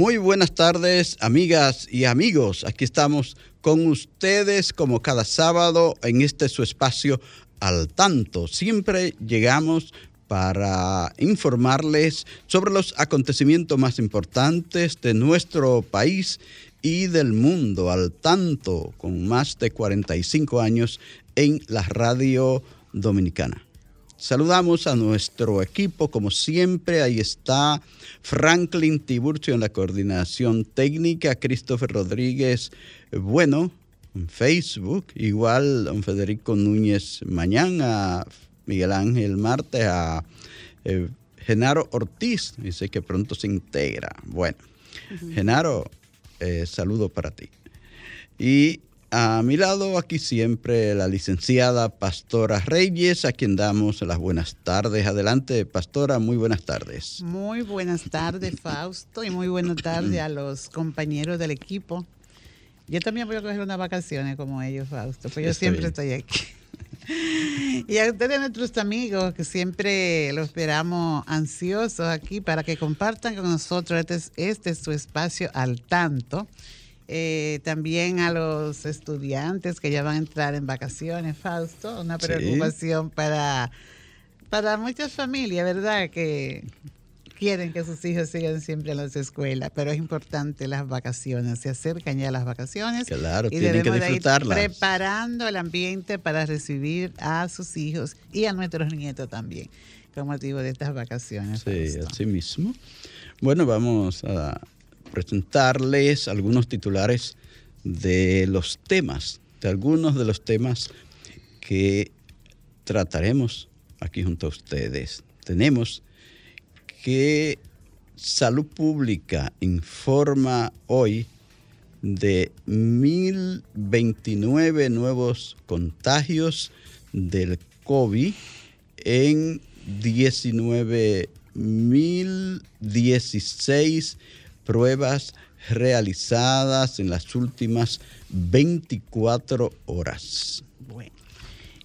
Muy buenas tardes, amigas y amigos. Aquí estamos con ustedes como cada sábado en este su espacio al tanto. Siempre llegamos para informarles sobre los acontecimientos más importantes de nuestro país y del mundo al tanto con más de 45 años en la radio dominicana. Saludamos a nuestro equipo, como siempre, ahí está Franklin Tiburcio en la coordinación técnica, Christopher Rodríguez, bueno, en Facebook, igual don Federico Núñez mañana, Miguel Ángel Marte, a eh, Genaro Ortiz, dice que pronto se integra. Bueno, Genaro, eh, saludo para ti. Y a mi lado, aquí siempre la licenciada Pastora Reyes, a quien damos las buenas tardes. Adelante, Pastora, muy buenas tardes. Muy buenas tardes, Fausto, y muy buenas tardes a los compañeros del equipo. Yo también voy a coger unas vacaciones como ellos, Fausto, pues yo siempre estoy aquí. Y a ustedes, nuestros amigos, que siempre los esperamos ansiosos aquí para que compartan con nosotros este, este es su espacio al tanto. Eh, también a los estudiantes que ya van a entrar en vacaciones, Fausto, una preocupación sí. para, para muchas familias, ¿verdad? Que quieren que sus hijos sigan siempre en las escuelas, pero es importante las vacaciones, se acercan ya las vacaciones. Claro, y tienen que disfrutarlas. preparando el ambiente para recibir a sus hijos y a nuestros nietos también, con motivo de estas vacaciones. Sí, Fausto. así mismo. Bueno, vamos a presentarles algunos titulares de los temas, de algunos de los temas que trataremos aquí junto a ustedes. Tenemos que Salud Pública informa hoy de 1.029 nuevos contagios del COVID en 19.016 pruebas realizadas en las últimas 24 horas. Bueno,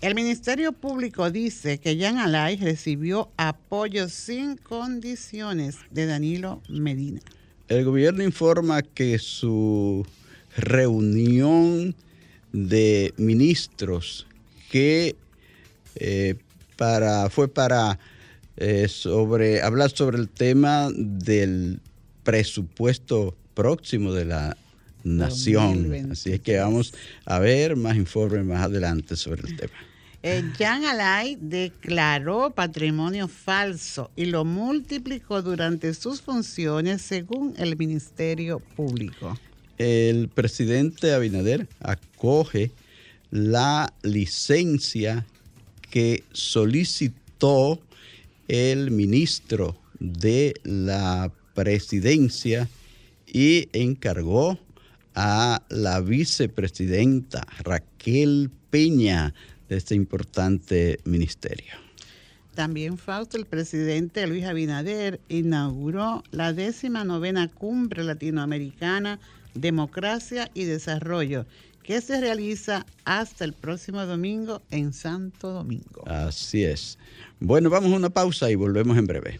el Ministerio Público dice que Jan Alay recibió apoyo sin condiciones de Danilo Medina. El gobierno informa que su reunión de ministros que eh, para, fue para eh, sobre, hablar sobre el tema del presupuesto próximo de la nación. 2020. Así es que vamos a ver más informes más adelante sobre el tema. Eh, Jan Alay declaró patrimonio falso y lo multiplicó durante sus funciones según el Ministerio Público. El presidente Abinader acoge la licencia que solicitó el ministro de la presidencia y encargó a la vicepresidenta Raquel Peña de este importante ministerio. También Fausto, el presidente Luis Abinader, inauguró la décima novena cumbre latinoamericana Democracia y Desarrollo, que se realiza hasta el próximo domingo en Santo Domingo. Así es. Bueno, vamos a una pausa y volvemos en breve.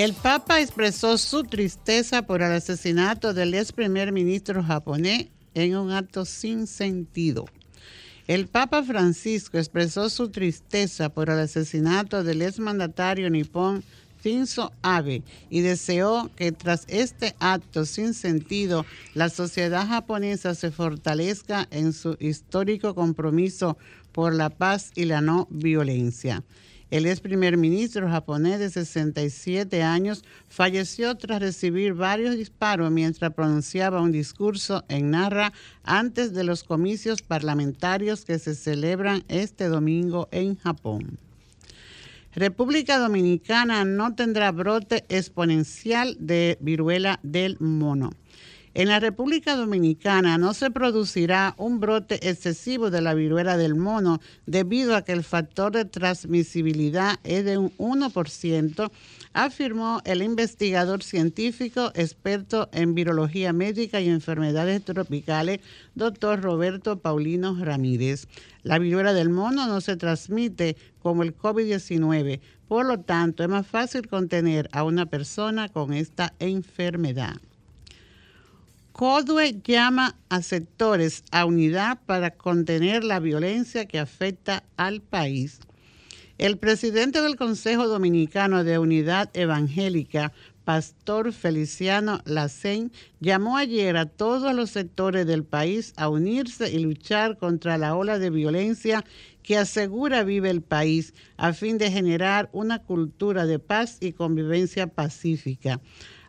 El Papa expresó su tristeza por el asesinato del ex primer ministro japonés en un acto sin sentido. El Papa Francisco expresó su tristeza por el asesinato del ex mandatario nipón Shinzo Abe y deseó que tras este acto sin sentido la sociedad japonesa se fortalezca en su histórico compromiso por la paz y la no violencia. El ex primer ministro japonés de 67 años falleció tras recibir varios disparos mientras pronunciaba un discurso en Narra antes de los comicios parlamentarios que se celebran este domingo en Japón. República Dominicana no tendrá brote exponencial de viruela del mono. En la República Dominicana no se producirá un brote excesivo de la viruela del mono debido a que el factor de transmisibilidad es de un 1%, afirmó el investigador científico experto en virología médica y enfermedades tropicales, doctor Roberto Paulino Ramírez. La viruela del mono no se transmite como el COVID-19, por lo tanto es más fácil contener a una persona con esta enfermedad. CODUE llama a sectores a unidad para contener la violencia que afecta al país. El presidente del Consejo Dominicano de Unidad Evangélica, Pastor Feliciano Lacén, llamó ayer a todos los sectores del país a unirse y luchar contra la ola de violencia que asegura vive el país a fin de generar una cultura de paz y convivencia pacífica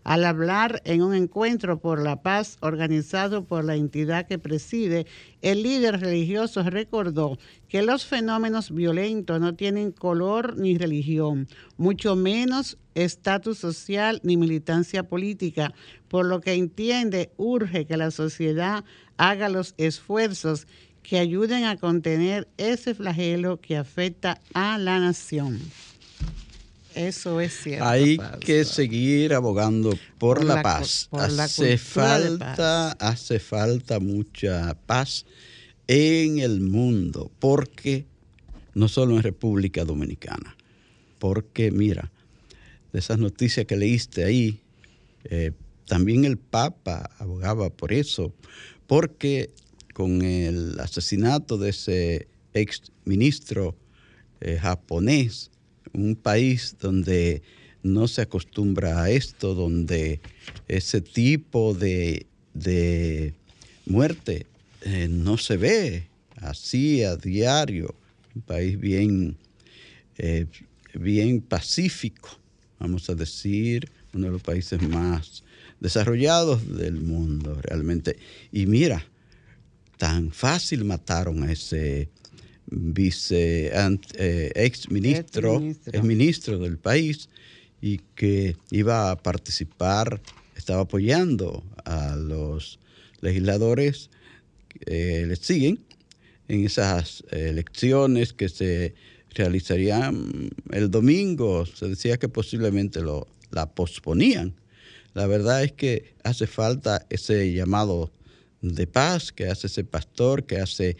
al hablar en un encuentro por la paz organizado por la entidad que preside, el líder religioso recordó que los fenómenos violentos no tienen color ni religión, mucho menos estatus social ni militancia política, por lo que entiende urge que la sociedad haga los esfuerzos que ayuden a contener ese flagelo que afecta a la nación. Eso es cierto. Hay que seguir abogando por, la, paz. hace falta, hace falta mucha paz en el mundo, porque no solo en República Dominicana, porque mira, de esas noticias que leíste ahí, eh, también el Papa abogaba por eso, porque con el asesinato de ese ex ministro eh, japonés, un país donde no se acostumbra a esto, donde ese tipo de, muerte eh, no se ve así a diario, un país bien, eh, bien pacífico, vamos a decir, uno de los países más desarrollados del mundo realmente. Y mira, tan fácil mataron a ese vice eh, ex ministro, ex ministro del país y que iba a participar, estaba apoyando a los legisladores que le siguen en esas elecciones que se realizarían el domingo. Se decía que posiblemente lo, la posponían. La verdad es que hace falta ese llamado de paz que hace ese pastor, que hace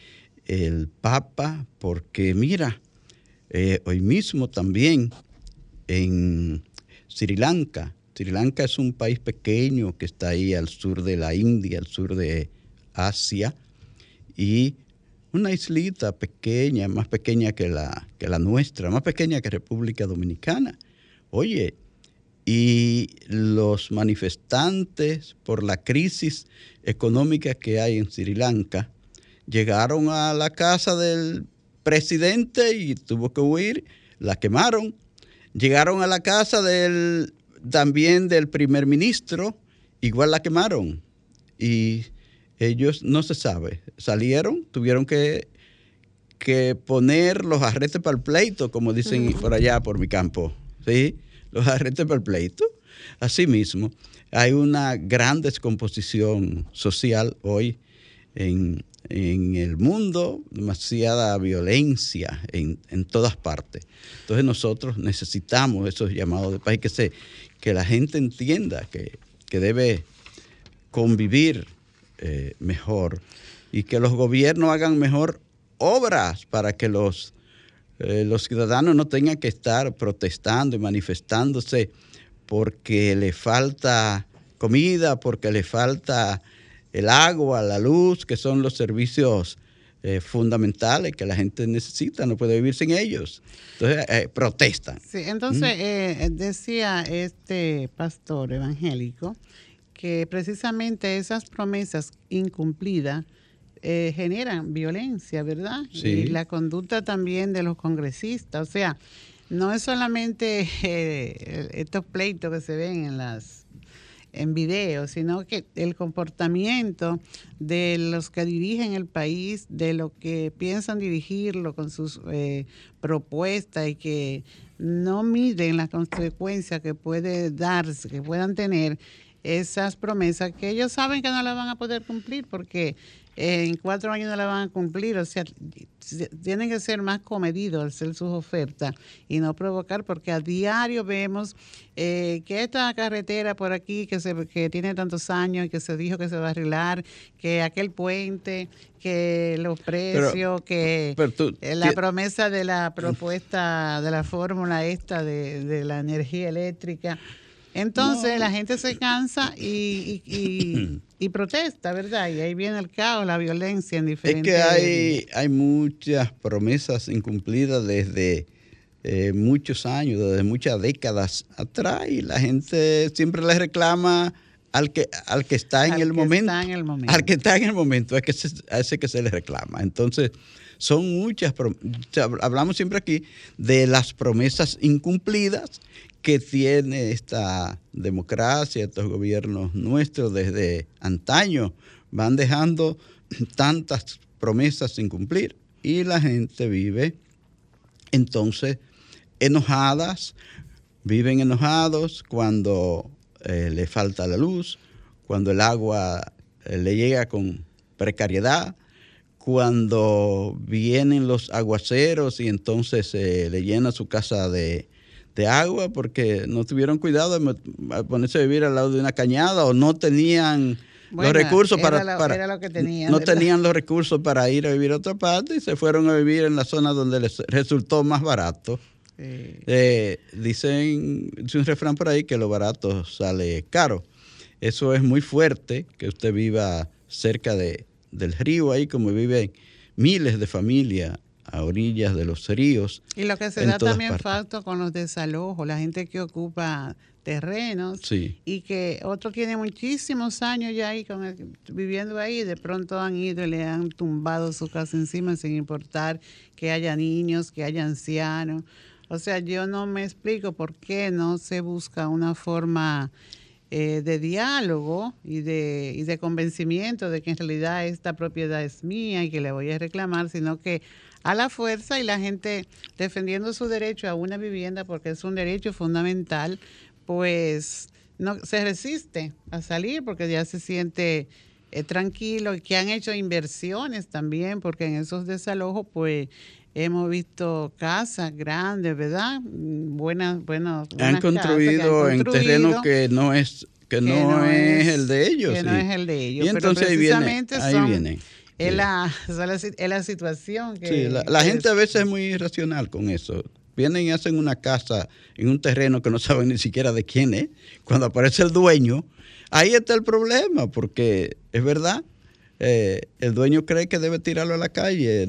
el Papa, porque mira, eh, hoy mismo también en Sri Lanka, Sri Lanka es un país pequeño que está ahí al sur de la India, al sur de Asia, y una islita pequeña, más pequeña que la, que la nuestra, más pequeña que República Dominicana. Oye, y los manifestantes por la crisis económica que hay en Sri Lanka, llegaron a la casa del presidente y tuvo que huir, la quemaron. Llegaron a la casa del, también del primer ministro, igual la quemaron. Y ellos no se sabe, salieron, tuvieron que, que poner los arrestes para el pleito, como dicen por allá por mi campo. ¿sí? Los arrestes para el pleito. Asimismo, hay una gran descomposición social hoy en, en el mundo, demasiada violencia en, todas partes. Entonces nosotros necesitamos esos llamados de paz y que, se, que la gente entienda que, debe convivir eh, mejor y que los gobiernos hagan mejor obras para que los, eh, los ciudadanos no tengan que estar protestando y manifestándose porque le falta comida, porque le falta el agua, la luz, que son los servicios eh, fundamentales que la gente necesita, no puede vivir sin ellos. Entonces, eh, protestan. Sí, entonces ¿Mm? eh, decía este pastor evangélico que precisamente esas promesas incumplidas generan violencia, ¿verdad? Sí. Y la conducta también de los congresistas. O sea, no es solamente estos pleitos que se ven en las en video, sino que el comportamiento de los que dirigen el país, de lo que piensan dirigirlo con sus eh, propuestas y que no miden las consecuencias que puede darse, que puedan tener esas promesas que ellos saben que no las van a poder cumplir porque en cuatro años no la van a cumplir, o sea, tienen que ser más comedidos al hacer sus ofertas y no provocar, porque a diario vemos eh, que esta carretera por aquí que, se, que tiene tantos años y que se dijo que se va a arreglar, que aquel puente, que los precios, que eh, la promesa de la propuesta de la fórmula esta de, de la energía eléctrica. Entonces la gente se cansa y, y, protesta, ¿verdad? Y ahí viene el caos, la violencia en diferentes... Es que hay, hay muchas promesas incumplidas desde eh, muchos años, desde muchas décadas atrás y la gente siempre le reclama al que, al que está en, el, momento, en el momento. Al que está en el momento, es que a ese que se le reclama. Entonces, son muchas, hablamos siempre aquí de las promesas incumplidas que tiene esta democracia, estos gobiernos nuestros desde antaño, van dejando tantas promesas sin cumplir y la gente vive entonces enojadas, viven enojados cuando eh, le falta la luz, cuando el agua eh, le llega con precariedad, cuando vienen los aguaceros y entonces se le llena su casa de, de agua porque no tuvieron cuidado de ponerse a vivir al lado de una cañada o no tenían los recursos para, no tenían los recursos para ir a vivir a otra parte y se fueron a vivir en la zona donde les resultó más barato. Eh, dicen, dice un refrán por ahí que lo barato sale caro. Eso es muy fuerte, que usted viva cerca de, del río ahí como viven miles de familias a orillas de los ríos. Y lo que se da también falta con los desalojos, la gente que ocupa terrenos y que otros tienen muchísimos años ya ahí viviendo ahí, de pronto han ido y le han tumbado su casa encima sin importar que haya niños, que haya ancianos. O sea, yo no me explico por qué no se busca una forma eh, de diálogo y de, y de convencimiento de que en realidad esta propiedad es mía y que le voy a reclamar, sino que a la fuerza y la gente defendiendo su derecho a una vivienda porque es un derecho fundamental, pues no se resiste a salir porque ya se siente eh, tranquilo y que han hecho inversiones también porque en esos desalojos pues hemos visto casas grandes, ¿verdad? Buenas, buenas. Han construido, en terreno que no es que, no, es, el de ellos. Que no es el de ellos. Y entonces ahí viene, ahí viene. Es la, es la situación que... Sí, la, gente a veces es muy irracional con eso. Vienen y hacen una casa en un terreno que no saben ni siquiera de quién es. Cuando aparece el dueño, ahí está el problema, porque es verdad, eh, el dueño cree que debe tirarlo a la calle.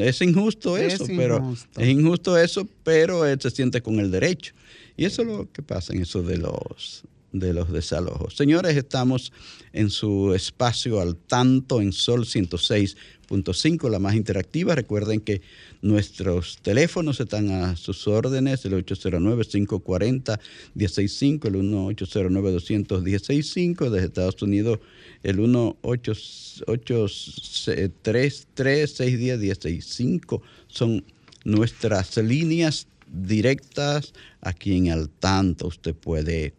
Es injusto eso, pero es injusto eso, pero él se siente con el derecho. Y eso es lo que pasa en eso de los de los desalojos. Señores, estamos en su espacio al tanto en Sol 106.5, la más interactiva. Recuerden que nuestros teléfonos están a sus órdenes, el 809-540-165, el 1-809-200-165, desde Estados Unidos el 1-833-610-165. Son nuestras líneas directas aquí en Al Tanto. Usted puede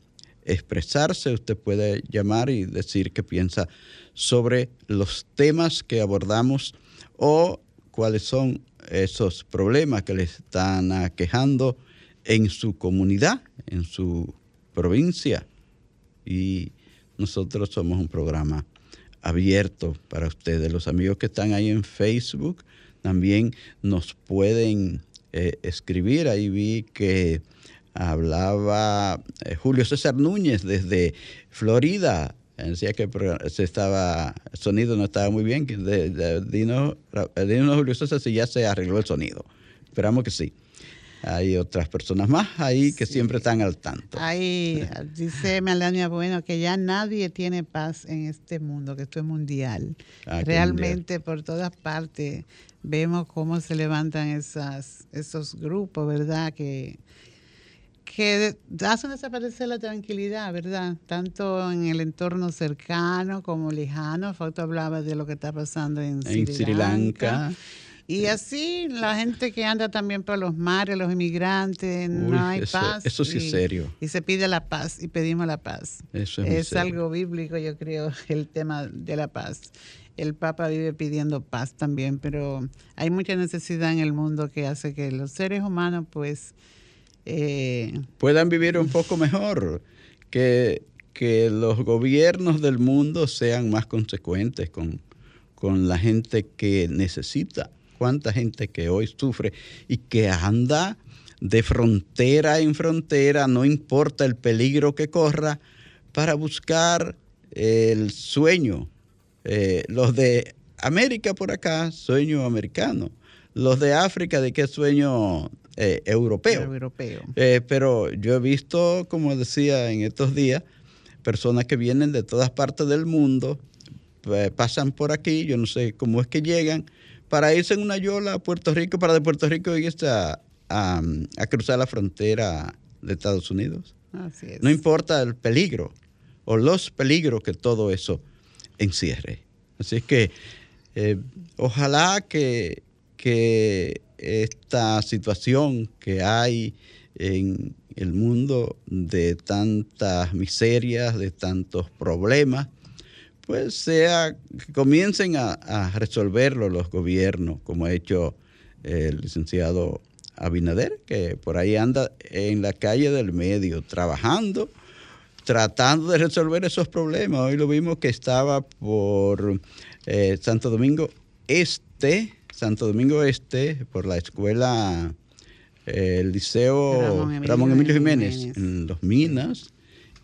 expresarse, usted puede llamar y decir qué piensa sobre los temas que abordamos o cuáles son esos problemas que le están aquejando en su comunidad, en su provincia. Y nosotros somos un programa abierto para ustedes. Los amigos que están ahí en Facebook, también nos pueden eh, escribir. Ahí vi que hablaba eh, Julio César Núñez desde Florida. Decía que se estaba, el sonido no estaba muy bien. Dino, Dino Julio César si ya se arregló el sonido. Esperamos que sí. Hay otras personas más ahí que siempre están al tanto. Ahí dice Melania Bueno que ya nadie tiene paz en este mundo, que esto es mundial. Ah, Realmente por todas partes vemos cómo se levantan esas, esos grupos, ¿verdad? Que, que hacen desaparecer la tranquilidad, ¿verdad? Tanto en el entorno cercano como lejano. Fausto hablaba de lo que está pasando en, Sri Lanka y así la gente que anda también por los mares, los inmigrantes, no hay paz. Eso sí es serio. Y se pide la paz y pedimos la paz. Eso es, es algo bíblico, yo creo, el tema de la paz. El Papa vive pidiendo paz también, pero hay mucha necesidad en el mundo que hace que los seres humanos pues... Eh, puedan vivir un poco mejor, que, que los gobiernos del mundo sean más consecuentes con, con la gente que necesita cuánta gente que hoy sufre y que anda de frontera en frontera, no importa el peligro que corra, para buscar el sueño. Eh, los de América por acá, sueño americano. Los de África, ¿de qué sueño eh, europeo? Europeo. Eh, pero yo he visto, como decía en estos días, personas que vienen de todas partes del mundo, pasan por aquí, yo no sé cómo es que llegan, para irse en una yola a Puerto Rico, para de Puerto Rico irse a, a, cruzar la frontera de Estados Unidos. Así es. No importa el peligro o los peligros que todo eso encierre. Así que eh, ojalá que, que esta situación que hay en el mundo de tantas miserias, de tantos problemas, pues sea, que comiencen a, resolverlo los gobiernos, como ha hecho el licenciado Abinader, que por ahí anda en la calle del medio, trabajando, tratando de resolver esos problemas. Hoy lo vimos que estaba por eh, Santo Domingo Este, Santo Domingo Este, por la escuela, eh, el liceo Ramón Emilio, Jiménez, en Los Minas,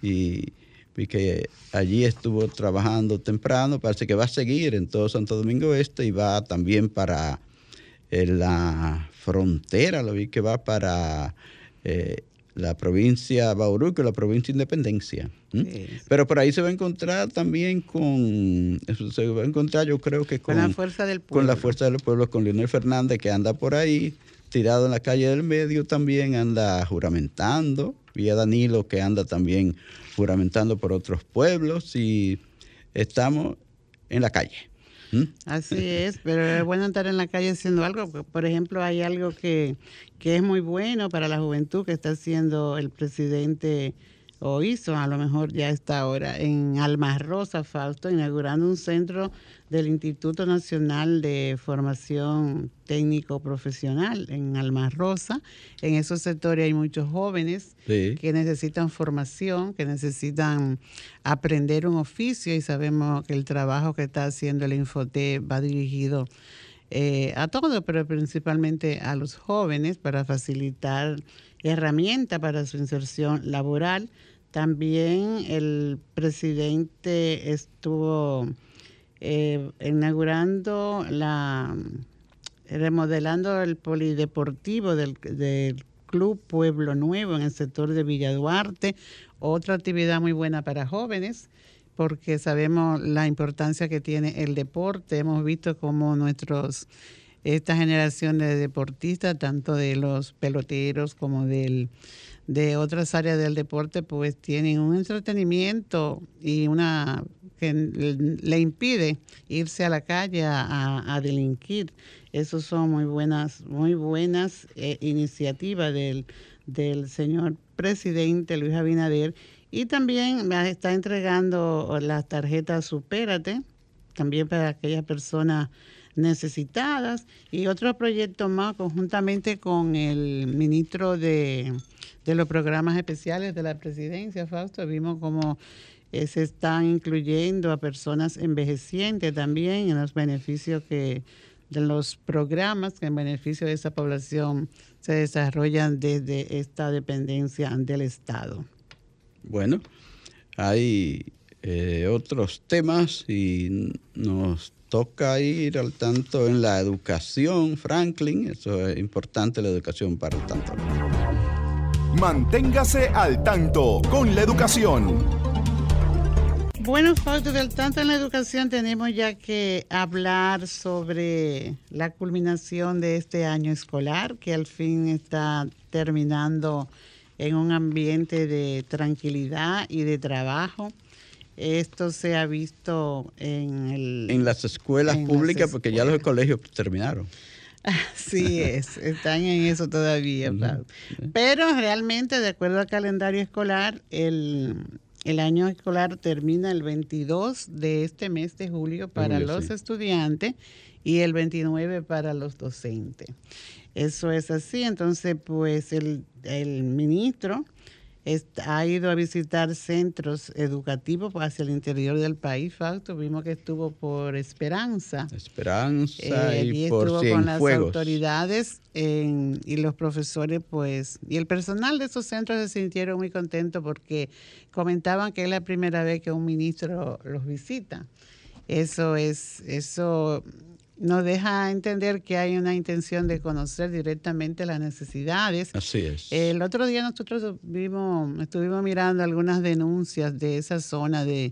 y vi que allí estuvo trabajando temprano, parece que va a seguir en todo Santo Domingo Este y va también para eh, la frontera, lo vi que va para eh, la provincia Bauruco, la provincia Independencia. Pero por ahí se va a encontrar también con, se va a encontrar yo creo que con, con la fuerza del pueblo. Con la fuerza del pueblo, con Leonel Fernández que anda por ahí, tirado en la calle del medio también, anda juramentando. Vi a Danilo que anda también juramentando por otros pueblos y estamos en la calle. Así es, pero es bueno estar en la calle haciendo algo. Por ejemplo, hay algo que, que es muy bueno para la juventud que está haciendo el presidente o hizo, a lo mejor ya está ahora, en Almas Rosa, Fausto, inaugurando un centro del Instituto Nacional de Formación Técnico Profesional en Almas Rosa. En esos sectores hay muchos jóvenes que necesitan formación, que necesitan aprender un oficio y sabemos que el trabajo que está haciendo el Infote va dirigido eh, a todos, pero principalmente a los jóvenes para facilitar herramientas para su inserción laboral también el presidente estuvo eh, inaugurando la remodelando el polideportivo del, del, Club Pueblo Nuevo en el sector de Villa Duarte, otra actividad muy buena para jóvenes porque sabemos la importancia que tiene el deporte. Hemos visto cómo nuestros esta generación de deportistas, tanto de los peloteros como del de otras áreas del deporte, pues tienen un entretenimiento y una que le impide irse a la calle a, delinquir. Esas son muy buenas, muy buenas eh, iniciativas del, del señor presidente Luis Abinader. Y también está entregando las tarjetas Supérate, también para aquellas personas necesitadas y otros proyectos más conjuntamente con el ministro de de los programas especiales de la presidencia, Fausto, vimos cómo eh, se están incluyendo a personas envejecientes también en los beneficios que de los programas que en beneficio de esa población se desarrollan desde esta dependencia del Estado. Bueno, hay eh, otros temas y nos toca ir al tanto en la educación, Franklin. Eso es importante, la educación para el tanto. Manténgase al tanto con la educación. Bueno, Fausto, del tanto en la educación tenemos ya que hablar sobre la culminación de este año escolar, que al fin está terminando en un ambiente de tranquilidad y de trabajo. Esto se ha visto en el... En las escuelas públicas, porque ya los colegios terminaron. Así es, están en eso todavía. Pero realmente, de acuerdo al calendario escolar, el, el año escolar termina el 22 de este mes de julio para los estudiantes y el 29 para los docentes. Eso es así. Entonces, pues el, el ministro ha ido a visitar centros educativos hacia el interior del país, Fausto. Vimos que estuvo por Esperanza. Esperanza eh, y, por estuvo con las autoridades y los profesores, pues, y el personal de esos centros se sintieron muy contentos porque comentaban que es la primera vez que un ministro los visita. Eso es, eso nos deja entender que hay una intención de conocer directamente las necesidades. Así es. El otro día nosotros vimos, estuvimos mirando algunas denuncias de esa zona de,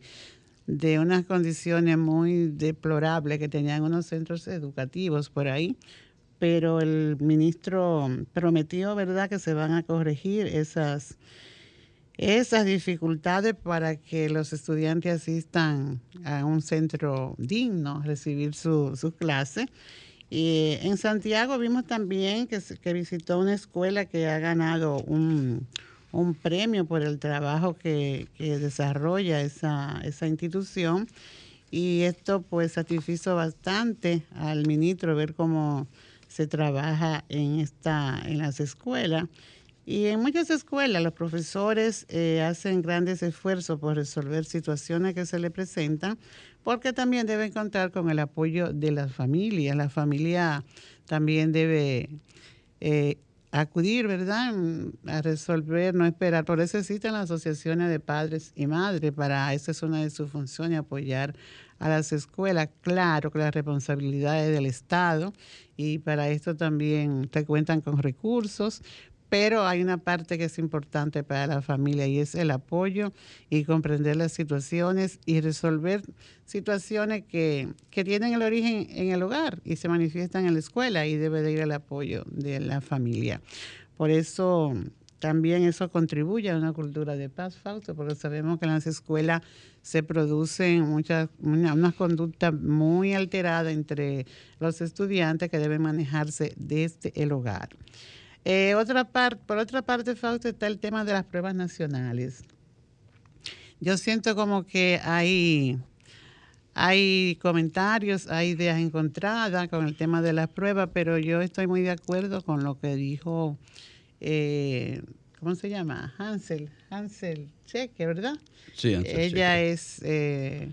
de unas condiciones muy deplorables que tenían unos centros educativos por ahí, pero el ministro prometió, ¿verdad?, que se van a corregir esas esas dificultades para que los estudiantes asistan a un centro digno, recibir su, su clase. Y en Santiago vimos también que, que visitó una escuela que ha ganado un, premio por el trabajo que, que desarrolla esa, esa institución. Y esto pues satisfizo bastante al ministro ver cómo se trabaja en, esta, en las escuelas. Y en muchas escuelas los profesores eh, hacen grandes esfuerzos por resolver situaciones que se les presentan, porque también deben contar con el apoyo de las familias. La familia también debe eh, acudir, ¿verdad?, a resolver, no esperar. Por eso existen las asociaciones de padres y madres, para esa es una de sus funciones, apoyar a las escuelas. Claro que las responsabilidades del Estado y para esto también te cuentan con recursos, pero hay una parte que es importante para la familia y es el apoyo y comprender las situaciones y resolver situaciones que, tienen el origen en el hogar y se manifiestan en la escuela y debe de ir el apoyo de la familia. Por eso también eso contribuye a una cultura de paz, Fausto, porque sabemos que en las escuelas se producen muchas, una, conducta muy alterada entre los estudiantes que deben manejarse desde el hogar. Eh, otra parte, por otra parte, Fausto, está el tema de las pruebas nacionales. Yo siento como que hay, hay comentarios, hay ideas encontradas con el tema de las pruebas, pero yo estoy muy de acuerdo con lo que dijo, eh, ¿cómo se llama? Hansel, Hansel Cheque, ¿verdad? Sí, Hansel Ella es... Eh,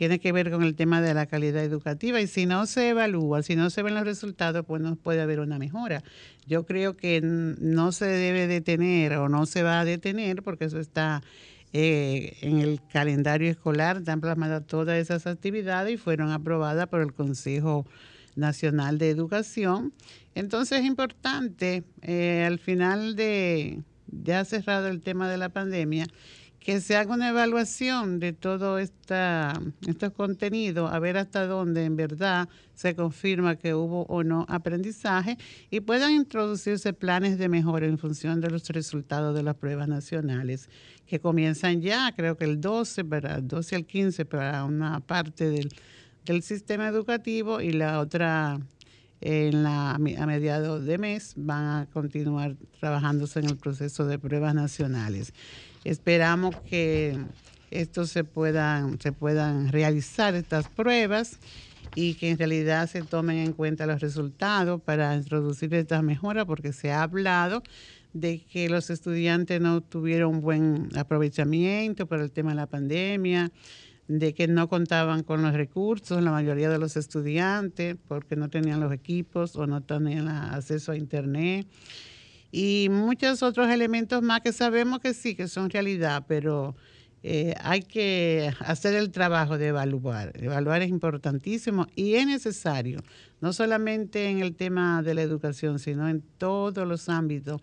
tiene que ver con el tema de la calidad educativa y si no se evalúa, si no se ven los resultados, pues no puede haber una mejora. Yo creo que no se debe detener o no se va a detener porque eso está eh, en el calendario escolar, están plasmadas todas esas actividades y fueron aprobadas por el Consejo Nacional de Educación. Entonces es importante, eh, al final de ya cerrado el tema de la pandemia, que se haga una evaluación de todo esta, estos contenidos, a ver hasta dónde en verdad se confirma que hubo o no aprendizaje y puedan introducirse planes de mejora en función de los resultados de las pruebas nacionales que comienzan ya, creo que el 12, para el 12 al 15 para una parte del, del sistema educativo y la otra en la, a mediados de mes van a continuar trabajándose en el proceso de pruebas nacionales. Esperamos que esto se puedan, se puedan realizar estas pruebas y que en realidad se tomen en cuenta los resultados para introducir estas mejoras, porque se ha hablado de que los estudiantes no tuvieron buen aprovechamiento por el tema de la pandemia, de que no contaban con los recursos, la mayoría de los estudiantes, porque no tenían los equipos o no tenían acceso a Internet. Y muchos otros elementos más que sabemos que sí, que son realidad, pero eh, hay que hacer el trabajo de evaluar. Evaluar es importantísimo y es necesario, no solamente en el tema de la educación, sino en todos los ámbitos.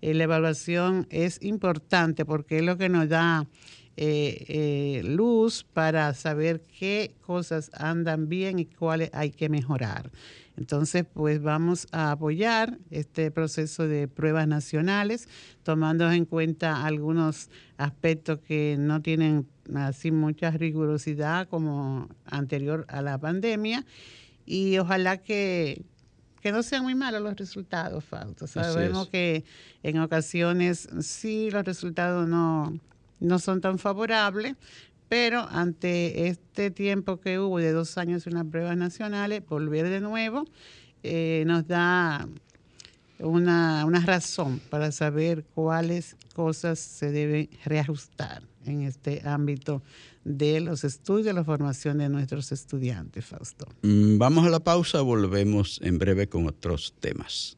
Eh, la evaluación es importante porque es lo que nos da eh, eh, luz para saber qué cosas andan bien y cuáles hay que mejorar. Entonces, pues vamos a apoyar este proceso de pruebas nacionales, tomando en cuenta algunos aspectos que no tienen así mucha rigurosidad como anterior a la pandemia. Y ojalá que, que no sean muy malos los resultados, Fausto. Sabemos que en ocasiones sí los resultados no, no son tan favorables, pero ante este tiempo que hubo de dos años en las pruebas nacionales, volver de nuevo eh, nos da una, una, razón para saber cuáles cosas se deben reajustar en este ámbito de los estudios, la formación de nuestros estudiantes, Fausto. Mm, vamos a la pausa, volvemos en breve con otros temas.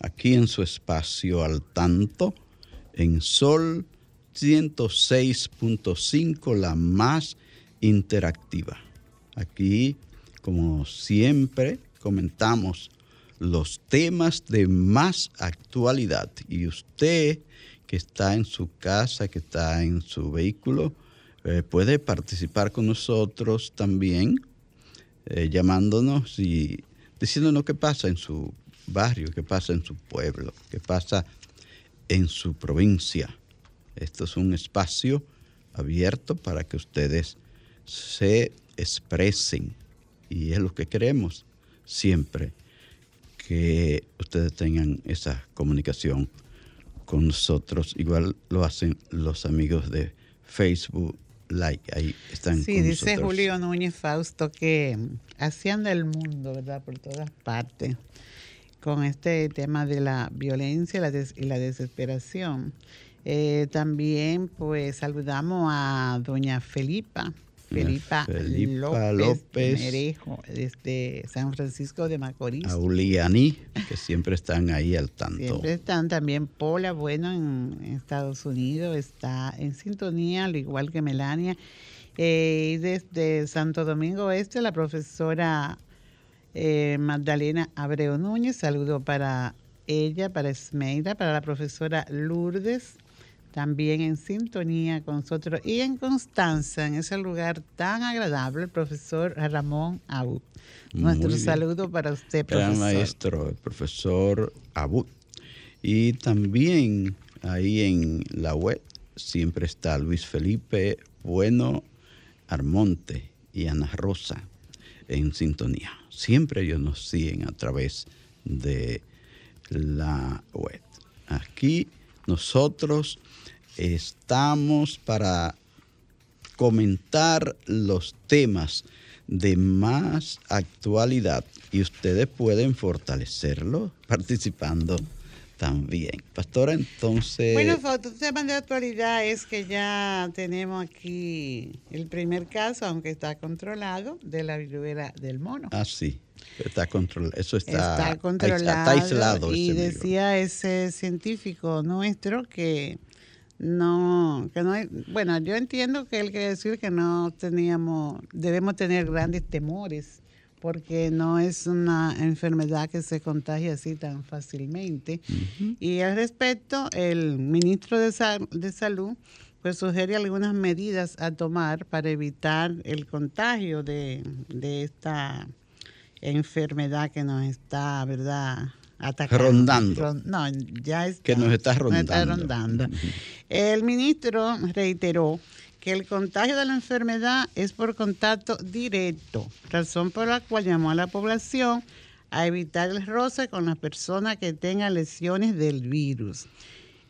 aquí en su espacio al tanto, en Sol 106.5, la más interactiva. Aquí, como siempre, comentamos los temas de más actualidad y usted que está en su casa, que está en su vehículo, eh, puede participar con nosotros también, eh, llamándonos y diciéndonos qué pasa en su barrio, qué pasa en su pueblo, qué pasa en su provincia. Esto es un espacio abierto para que ustedes se expresen y es lo que queremos siempre, que ustedes tengan esa comunicación con nosotros. Igual lo hacen los amigos de Facebook Like, ahí están. Sí, dice Julio Núñez Fausto que haciendo el mundo, ¿verdad? Por todas partes con este tema de la violencia y la desesperación. Eh, también pues saludamos a doña Felipa, Felipa, López, Merejo, desde San Francisco de Macorís. A Uliani, que siempre están ahí al tanto. Siempre están también Pola, bueno, en, Estados Unidos, está en sintonía, al igual que Melania. Eh, y desde Santo Domingo Este, la profesora eh, Magdalena Abreu Núñez, saludo para ella, para Esmeira, para la profesora Lourdes, también en sintonía con nosotros, y en Constanza, en ese lugar tan agradable, el profesor Ramón Abud. Nuestro saludo para usted, profesor. Gran maestro, el profesor Abud. Y también ahí en la web siempre está Luis Felipe Bueno Armonte y Ana Rosa en sintonía. Siempre ellos nos siguen a través de la web. Aquí nosotros estamos para comentar los temas de más actualidad y ustedes pueden fortalecerlo participando también. Pastora, entonces... Bueno, otro tema de actualidad es que ya tenemos aquí el primer caso, aunque está controlado, de la viruela del mono. Ah, sí. Está controlado. Eso está, controlado. Está aislado. Y decía ese científico nuestro que no, que no hay, bueno, yo entiendo que él quiere decir que no teníamos, debemos tener grandes temores porque no es una enfermedad que se contagia así tan fácilmente. Y al respecto, el ministro de, de Salud pues sugiere algunas medidas a tomar para evitar el contagio de, esta enfermedad que nos está, ¿verdad? Atacando. Rondando. no, ya que nos está rondando. Nos está rondando. El ministro reiteró que el contagio de la enfermedad es por contacto directo, razón por la cual llamó a la población a evitar el roce con las personas que tengan lesiones del virus.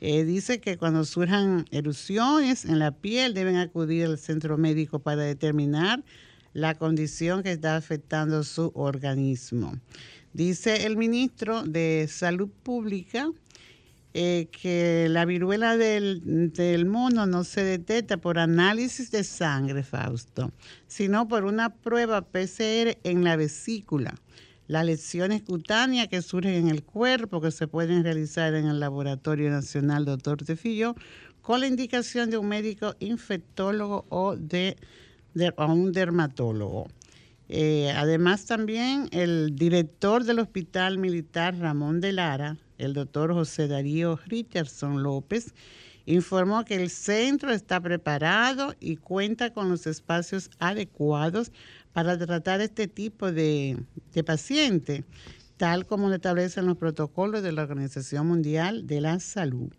Eh, dice que cuando surjan erupciones en la piel deben acudir al centro médico para determinar la condición que está afectando su organismo. Dice el ministro de Salud Pública eh, que la viruela del, mono no se detecta por análisis de sangre, Fausto, sino por una prueba PCR en la vesícula las lesiones cutáneas que surgen en el cuerpo, que se pueden realizar en el Laboratorio Nacional Doctor Tefillo, con la indicación de un médico infectólogo o de, un dermatólogo. Eh, además, también el director del Hospital Militar Ramón de Lara, el doctor José Darío Richardson López, informó que el centro está preparado y cuenta con los espacios adecuados para tratar este tipo de, paciente, tal como lo establecen los protocolos de la Organización Mundial de la Salud.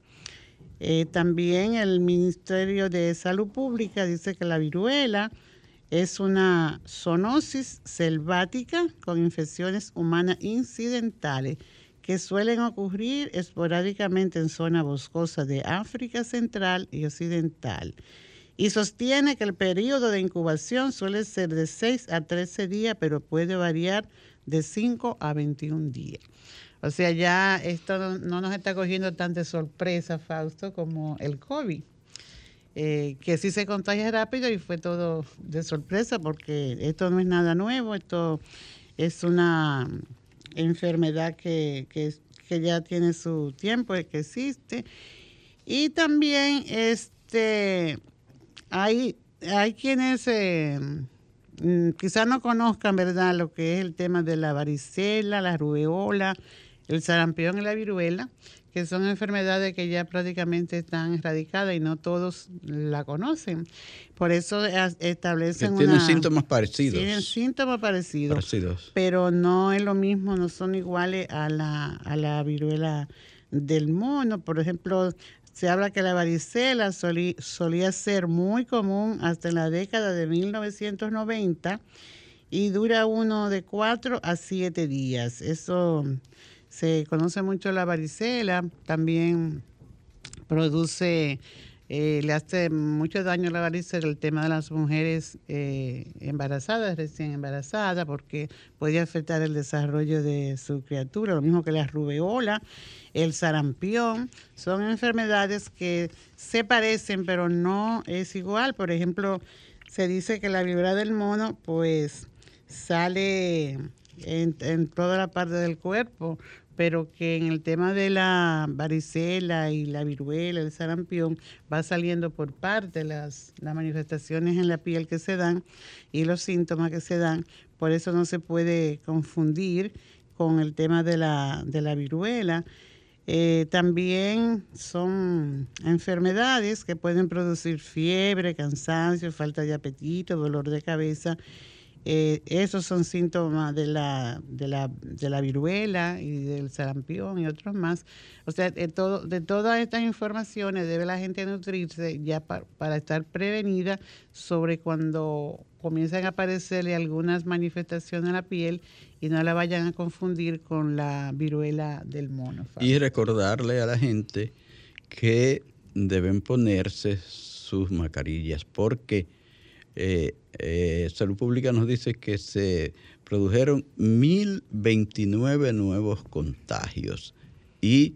Eh, también el Ministerio de Salud Pública dice que la viruela es una zoonosis selvática con infecciones humanas incidentales que suelen ocurrir esporádicamente en zona boscosa de África Central y Occidental y sostiene que el periodo de incubación suele ser de 6 a 13 días, pero puede variar de 5 a 21 días. O sea, ya esto no, nos está cogiendo tanta sorpresa, Fausto, como el COVID, eh, que sí se contagia rápido y fue todo de sorpresa porque esto no es nada nuevo, esto es una enfermedad que, que, ya tiene su tiempo, que existe. Y también este hay, hay quienes eh, mm, quizás no conozcan, ¿verdad?, lo que es el tema de la varicela, la rubeola, el sarampión y la viruela, que son enfermedades que ya prácticamente están erradicadas y no todos la conocen. Por eso establecen que tienen síntomas parecidos. Tienen síntomas parecidos, parecidos, pero no es lo mismo, no son iguales a la, a la viruela del mono. Por ejemplo, se habla que la varicela solía ser muy común hasta en la década de 1990 y dura uno de cuatro a siete días. Eso se conoce mucho la varicela, también produce eh, le hace mucho daño a la varicela el tema de las mujeres eh, embarazadas, recién embarazadas, porque puede afectar el desarrollo de su criatura, lo mismo que la rubeola, el sarampión, son enfermedades que se parecen, pero no es igual. Por ejemplo, se dice que la vibra del mono, pues sale en, en toda la parte del cuerpo, pero que en el tema de la varicela y la viruela, el sarampión, va saliendo por parte las, las manifestaciones en la piel que se dan y los síntomas que se dan. Por eso no se puede confundir con el tema de la, de la viruela. Eh, también son enfermedades que pueden producir fiebre, cansancio, falta de apetito, dolor de cabeza eh, esos son síntomas de la, de, la, de la viruela y del sarampión y otros más. O sea, de, todo, de todas estas informaciones debe la gente nutrirse ya para estar prevenida sobre cuando comienzan a aparecerle algunas manifestaciones en la piel y no la vayan a confundir con la viruela del mono. Y recordarle a la gente que deben ponerse sus mascarillas porque eh, eh, Salud Pública nos dice que se produjeron 1.029 nuevos contagios y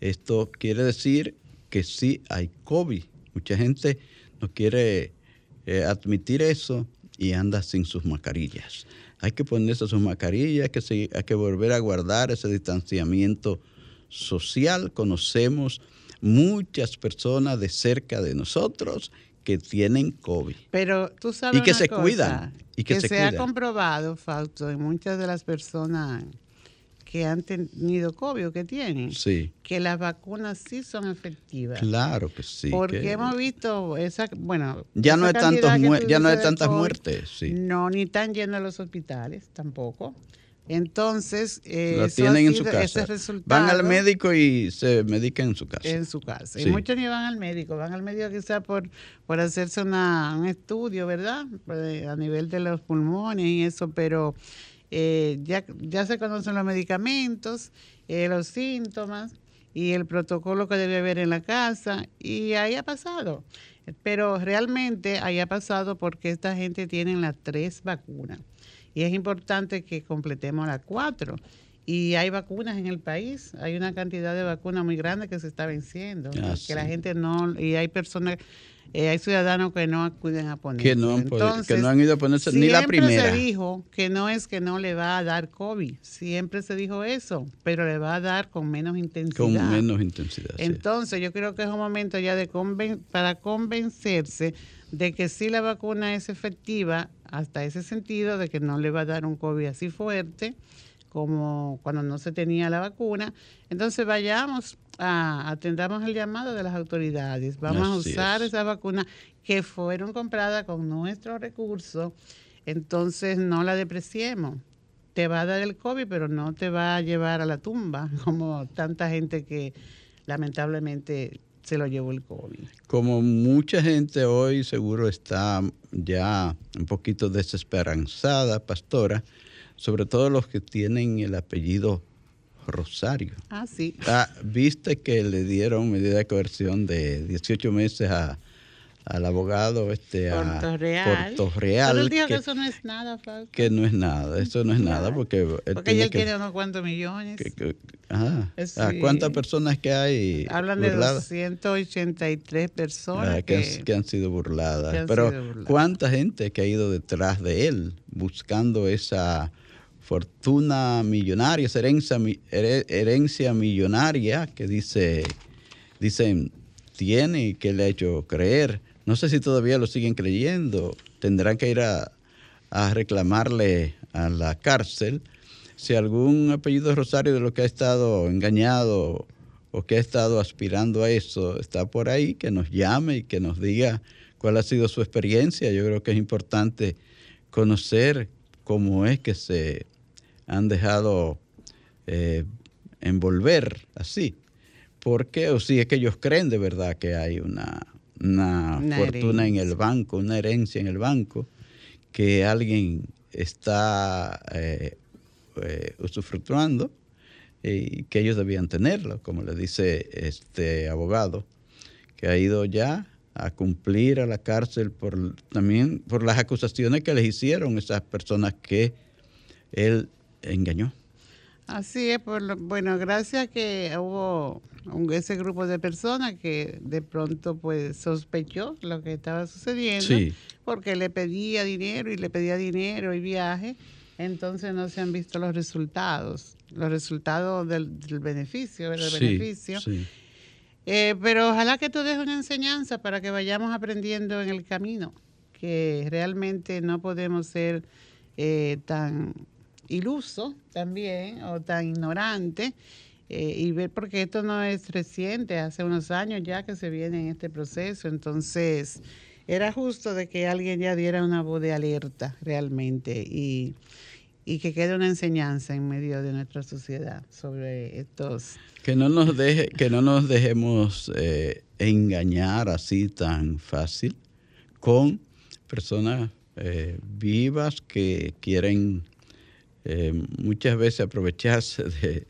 esto quiere decir que sí hay COVID. Mucha gente no quiere eh, admitir eso y anda sin sus mascarillas. Hay que ponerse sus mascarillas, que hay que volver a guardar ese distanciamiento social. Conocemos muchas personas de cerca de nosotros que tienen COVID. Pero tú sabes y que se cuidan. Y que, se, ha comprobado, Fausto, en muchas de las personas que han tenido COVID o que tienen, que las vacunas sí son efectivas. Claro que sí. Porque hemos visto esa, bueno, ya no hay tantos ya no hay tantas muertes, sí. No, ni tan llenos los hospitales tampoco. Entonces, eh, lo tienen en su casa. Van al médico y se medican en su casa. En su casa. Y muchos ni van al médico, van al médico quizás por, por hacerse una, un estudio, ¿verdad? Pues, a nivel de los pulmones y eso, pero eh, ya, ya se conocen los medicamentos, eh, los síntomas y el protocolo que debe haber en la casa y ahí ha pasado. Pero realmente ahí ha pasado porque esta gente tiene las tres vacunas y es importante que completemos las cuatro. Y hay vacunas en el país, hay una cantidad de vacunas muy grande que se está venciendo, ah, que la gente no, y hay personas, eh, hay ciudadanos que no acuden a ponerse. Que no, han, que no han ido a ponerse ni la primera. Siempre se dijo que no es que no le va a dar COVID, siempre se dijo eso, pero le va a dar con menos intensidad. Con menos intensidad. Entonces yo creo que es un momento ya de para convencerse de que si la vacuna es efectiva hasta ese sentido de que no le va a dar un COVID así fuerte como cuando no se tenía la vacuna. Entonces vayamos a atendamos el llamado de las autoridades. Vamos a usar esa vacuna que fueron compradas con nuestros recursos. Entonces no la depreciemos. Te va a dar el COVID, pero no te va a llevar a la tumba, como tanta gente que lamentablemente se lo llevó el COVID. Como mucha gente hoy seguro está ya un poquito desesperanzada, pastora, sobre todo los que tienen el apellido Rosario. Ah, sí. Ah, Viste que le dieron medida de coerción de 18 meses a, al abogado este a Puerto Real. Puerto Real Pero él dijo que, eso no es nada, Fausto. Que no es nada, eso no es nada porque él porque tiene, él tiene unos cuantos millones. ajá. ¿A cuántas personas que hay Hablan de 283 personas ah, que, han, sido burladas. Pero ¿cuánta gente que ha ido detrás de él buscando esa fortuna millonaria, esa herencia, herencia millonaria que dice dicen tiene y que le ha hecho creer no sé si todavía lo siguen creyendo. Tendrán que ir a, reclamarle a la cárcel. Si algún apellido Rosario de lo que ha estado engañado o que ha estado aspirando a eso está por ahí, que nos llame y que nos diga cuál ha sido su experiencia. Yo creo que es importante conocer cómo es que se han dejado eh, envolver así. Porque, o si es que ellos creen de verdad que hay una, una, fortuna en el banco, una herencia en el banco, que alguien está eh, eh, usufructuando y que ellos debían tenerlo, como le dice este abogado, que ha ido ya a cumplir a la cárcel por también por las acusaciones que les hicieron esas personas que él engañó. Así es, por bueno, gracias que hubo ese grupo de personas que de pronto pues sospechó lo que estaba sucediendo, porque le pedía dinero y le pedía dinero y viaje, entonces no se han visto los resultados, los resultados del, beneficio, del beneficio. Eh, pero ojalá que esto deje una enseñanza para que vayamos aprendiendo en el camino, que realmente no podemos ser eh, tan iluso también o tan ignorante eh, y ver porque esto no es reciente, hace unos años ya que se viene en este proceso, entonces era justo de que alguien ya diera una voz de alerta realmente y, y que quede una enseñanza en medio de nuestra sociedad sobre estos que no nos deje que no nos dejemos eh, engañar así tan fácil con personas eh, vivas que quieren eh, muchas veces aprovecharse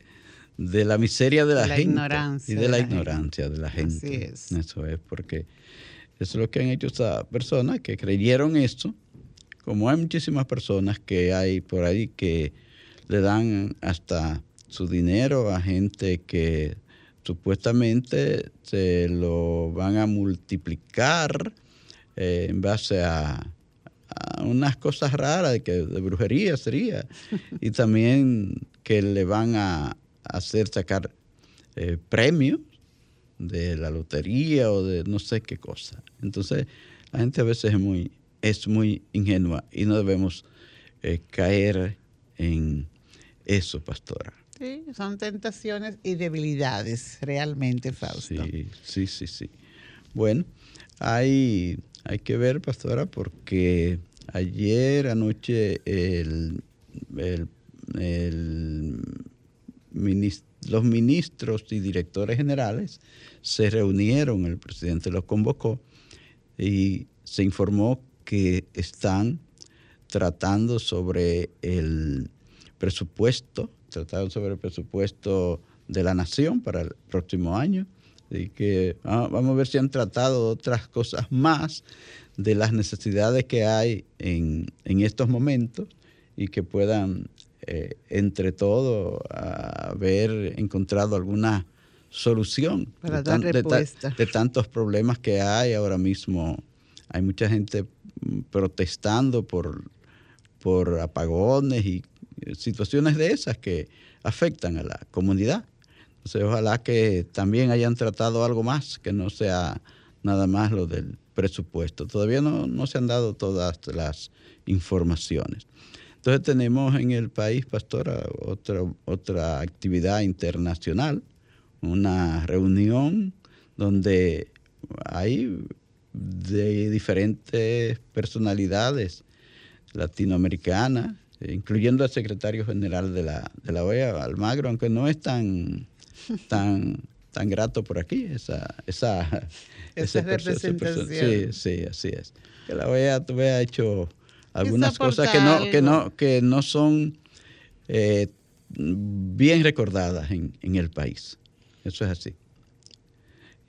de, la miseria de la, gente ignorancia y de, la, ignorancia de la gente. Eso es porque eso es lo que han hecho esas personas que creyeron esto, como hay muchísimas personas que hay por ahí que le dan hasta su dinero a gente que supuestamente se lo van a multiplicar eh, en base a, unas cosas raras de, que, de brujería sería. Y también que le van a hacer sacar eh, premios de la lotería o de no sé qué cosa. Entonces, la gente a veces es muy, es muy ingenua y no debemos eh, caer en eso, pastora. Sí, son tentaciones y debilidades realmente, Fausto. Sí, sí, sí, sí. Bueno, hay hay que ver, pastora, porque ayer anoche el, los ministros y directores generales se reunieron, el presidente los convocó y se informó que están tratando sobre el presupuesto, trataron sobre el presupuesto de la nación para el próximo año. Y que ah, vamos a ver si han tratado otras cosas más de las necesidades que hay en, estos momentos y que puedan eh, entre todos haber encontrado alguna solución Para respuesta. de, tantos problemas que hay ahora mismo. Hay mucha gente protestando por, por apagones y situaciones de esas que afectan a la comunidad. Entonces, ojalá que también hayan tratado algo más, que no sea nada más lo del presupuesto. Todavía no, no se han dado todas las informaciones. Entonces tenemos en el país, pastora, otra, otra actividad internacional, una reunión donde hay de diferentes personalidades latinoamericanas, incluyendo al secretario general de la, de la OEA, Almagro, aunque no es tan, tan, tan grato por aquí, esa, esa, esa representación. Sí, sí, así es. Que la OEA ha hecho algunas cosas que no, que no, que no son eh, bien recordadas en, en el país. Eso es así.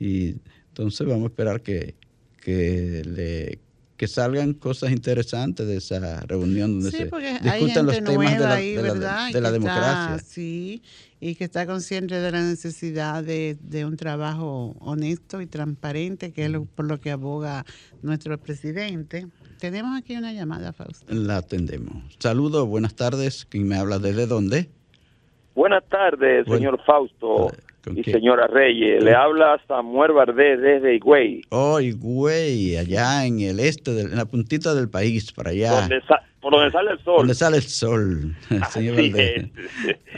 Y entonces vamos a esperar que, que, le, que salgan cosas interesantes de esa reunión donde se discutan los temas de la, de la, democracia. sí, y que está consciente de la necesidad de, de un trabajo honesto y transparente, que es por lo que aboga nuestro presidente. Tenemos aquí una llamada, Fausto. La atendemos. Saludos, buenas tardes. ¿Quién me habla desde dónde? Buenas tardes, señor Fausto y señora Reyes. Le habla Samuel Bardé desde Higüey. Oh, Higüey, allá en el este, en la puntita del país, para allá. por donde sale el sol. Donde sale el sol, señor Bardé.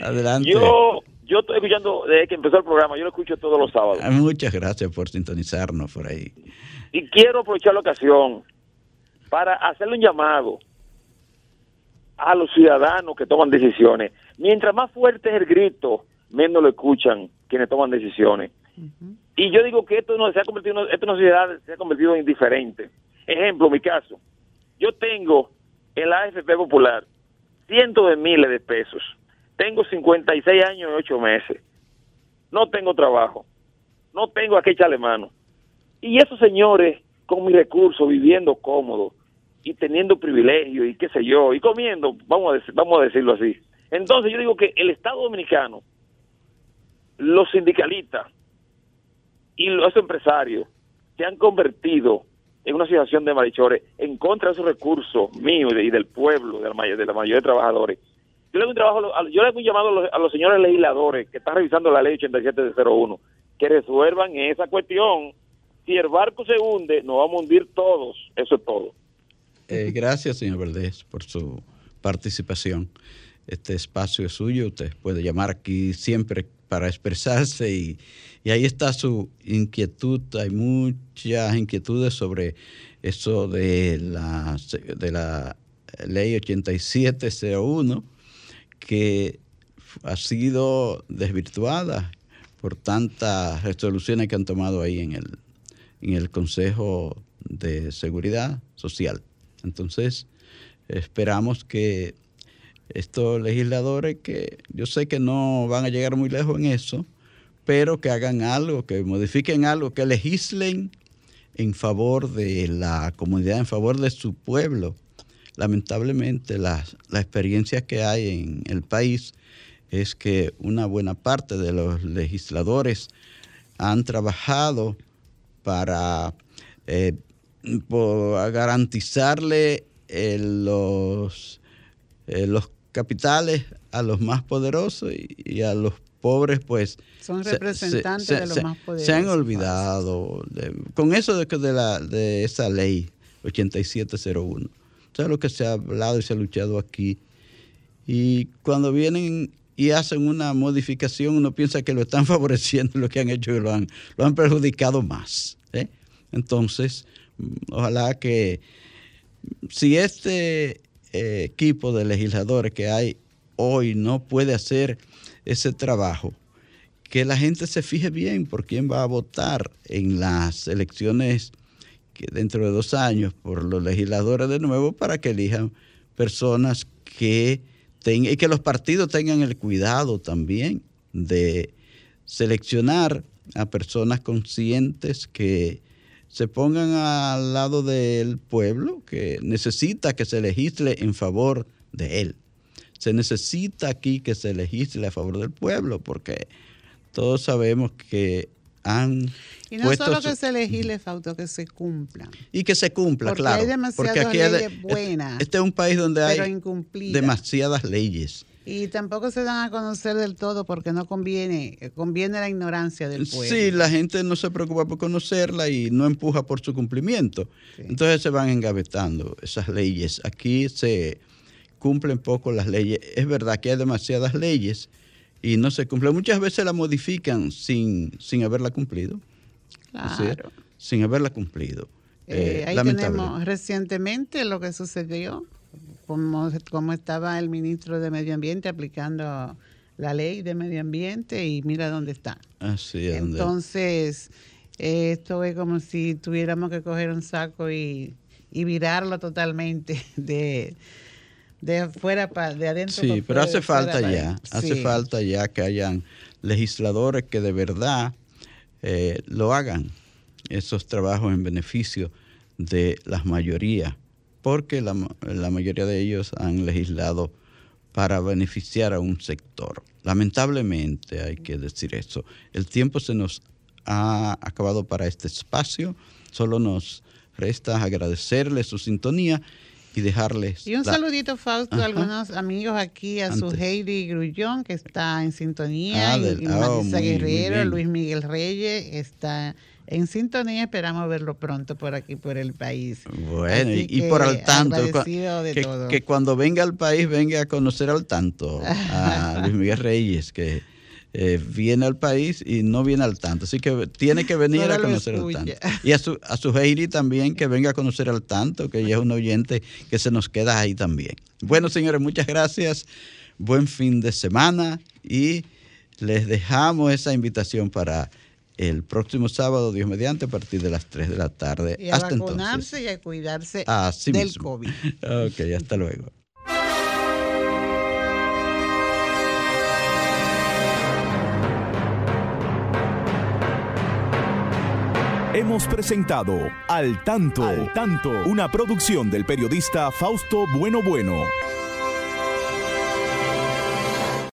Adelante. Yo, yo estoy escuchando desde que empezó el programa, yo lo escucho todos los sábados. Ah, muchas gracias por sintonizarnos por ahí. Y quiero aprovechar la ocasión para hacerle un llamado a los ciudadanos que toman decisiones. Mientras más fuerte es el grito, menos lo escuchan quienes toman decisiones. Y yo digo que esto no se ha convertido, esto una sociedad se ha convertido en indiferente. Ejemplo, mi caso. Yo tengo en la AFP Popular cientos de miles de pesos. Tengo 56 años y 8 meses. No tengo trabajo. No tengo a qué echarle mano. Y esos señores, con mis recursos, viviendo cómodo y teniendo privilegios y qué sé yo, y comiendo, vamos a, vamos a decirlo así. Entonces yo digo que el Estado Dominicano los sindicalistas y los empresarios se han convertido en una situación de malhechores en contra de esos recursos míos y del pueblo, de la, mayoría, de la mayoría de trabajadores. Yo le, hago un un llamado a los, a los señores legisladores que están revisando la ley 8701 que resuelvan esa cuestión. Si el barco se hunde, nos vamos a hundir todos. Eso es todo. Eh, gracias, señor Valdés, por su participación. Este espacio es suyo. Usted puede llamar aquí siempre para expresarse y, ahí está su inquietud. Hay muchas inquietudes sobre eso de la, de la ley 8701 que ha sido desvirtuada por tantas resoluciones que han tomado ahí en el, en el Consejo de Seguridad Social. Entonces, esperamos que estos legisladores que yo sé que no van a llegar muy lejos en eso, pero que hagan algo, que modifiquen algo, que legislen en favor de la comunidad, en favor de su pueblo. Lamentablemente la, la experiencia que hay en el país es que una buena parte de los legisladores han trabajado para eh, garantizarle eh, los, eh, los capitales a los más poderosos y, a los pobres, pues... Son representantes de los más poderosos. Se han olvidado con eso de, de, la, de esa ley 8701. ¿Sabes lo que se ha hablado y se ha luchado aquí? Y cuando vienen y hacen una modificación, uno piensa que lo están favoreciendo lo que han hecho y lo han, lo han perjudicado más. ¿eh? Entonces, ojalá que si este eh, equipo de legisladores que hay hoy no puede hacer ese trabajo, que la gente se fije bien por quién va a votar en las elecciones que dentro de dos años por los legisladores de nuevo para que elijan personas que tengan y que los partidos tengan el cuidado también de seleccionar a personas conscientes que se pongan al lado del pueblo que necesita que se legisle en favor de él. Se necesita aquí que se legisle a favor del pueblo porque todos sabemos que han y no solo que se legisle, Fausto, que se cumpla. Y que se cumpla, porque claro. Hay demasiadas porque aquí leyes buenas. Este es un país donde hay demasiadas leyes. Y tampoco se dan a conocer del todo porque no conviene, conviene la ignorancia del pueblo. Sí, la gente no se preocupa por conocerla y no empuja por su cumplimiento. Entonces se van engavetando esas leyes. Aquí se cumplen poco las leyes. Es verdad que hay demasiadas leyes y no se cumplen. Muchas veces la modifican sin, sin haberla cumplido. Claro. sin haberla cumplido. Eh, ahí tenemos recientemente lo que sucedió como, estaba el ministro de Medio Ambiente aplicando la ley de medio ambiente y mira dónde está. Así es. Entonces, esto es como si tuviéramos que coger un saco y, virarlo totalmente de, de afuera para de adentro. Sí, pero hace falta ya, hace falta ya que hayan legisladores que de verdad eh, lo hagan, esos trabajos en beneficio de las mayorías porque la, mayoría de ellos han legislado para beneficiar a un sector. Lamentablemente hay que decir eso. El tiempo se nos ha acabado para este espacio. Solo nos resta agradecerles su sintonía y dejarles. Y un saludito, Fausto, a algunos amigos aquí, a su Heidi Grullón, que está en sintonía, ah, y, oh, Guerrero, Luis Miguel Reyes, está en sintonía. Esperamos verlo pronto por aquí, por el país. Bueno, y, por al tanto, que, cuando venga al país venga a conocer al tanto a Luis Miguel Reyes, que eh, viene al país y no viene al tanto. Así que tiene que venir a conocer al tanto. Y a su, a su Heidi también, que venga a conocer al tanto, que ella es un oyente que se nos queda ahí también. Bueno, señores, muchas gracias. Buen fin de semana y les dejamos esa invitación para el próximo sábado, Dios mediante, a partir de las 3 de la tarde. Y a hasta vacunarse y a cuidarse del COVID. Ok, hasta luego. Hemos presentado Al Tanto, Al Tanto, una producción del periodista Fausto Bueno Bueno.